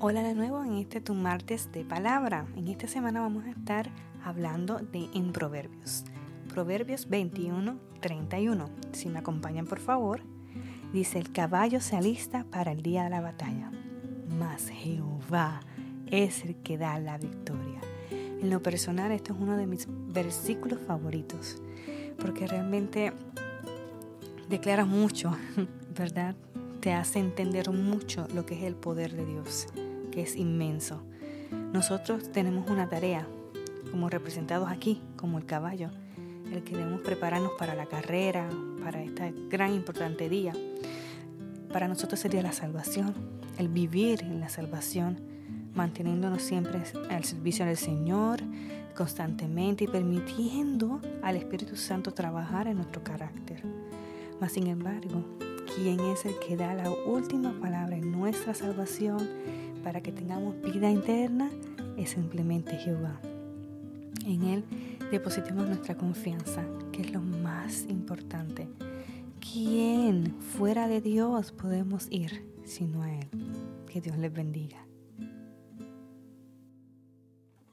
Hola de nuevo en este tu martes de palabra. En esta semana vamos a estar hablando de en Proverbios. Proverbios 21, 31. Si me acompañan por favor. Dice, el caballo se alista para el día de la batalla, mas Jehová es el que da la victoria. En lo personal, esto es uno de mis versículos favoritos, porque realmente declara mucho, ¿verdad? Te hace entender mucho lo que es el poder de Dios es inmenso. Nosotros tenemos una tarea, como representados aquí, como el caballo, el que debemos prepararnos para la carrera, para este gran importante día. Para nosotros sería la salvación, el vivir en la salvación, manteniéndonos siempre al servicio del Señor constantemente y permitiendo al Espíritu Santo trabajar en nuestro carácter. Mas sin embargo, quien es el que da la última palabra en nuestra salvación para que tengamos vida interna es simplemente Jehová. En Él depositemos nuestra confianza, que es lo más importante. ¿Quién fuera de Dios podemos ir sino a Él? Que Dios les bendiga.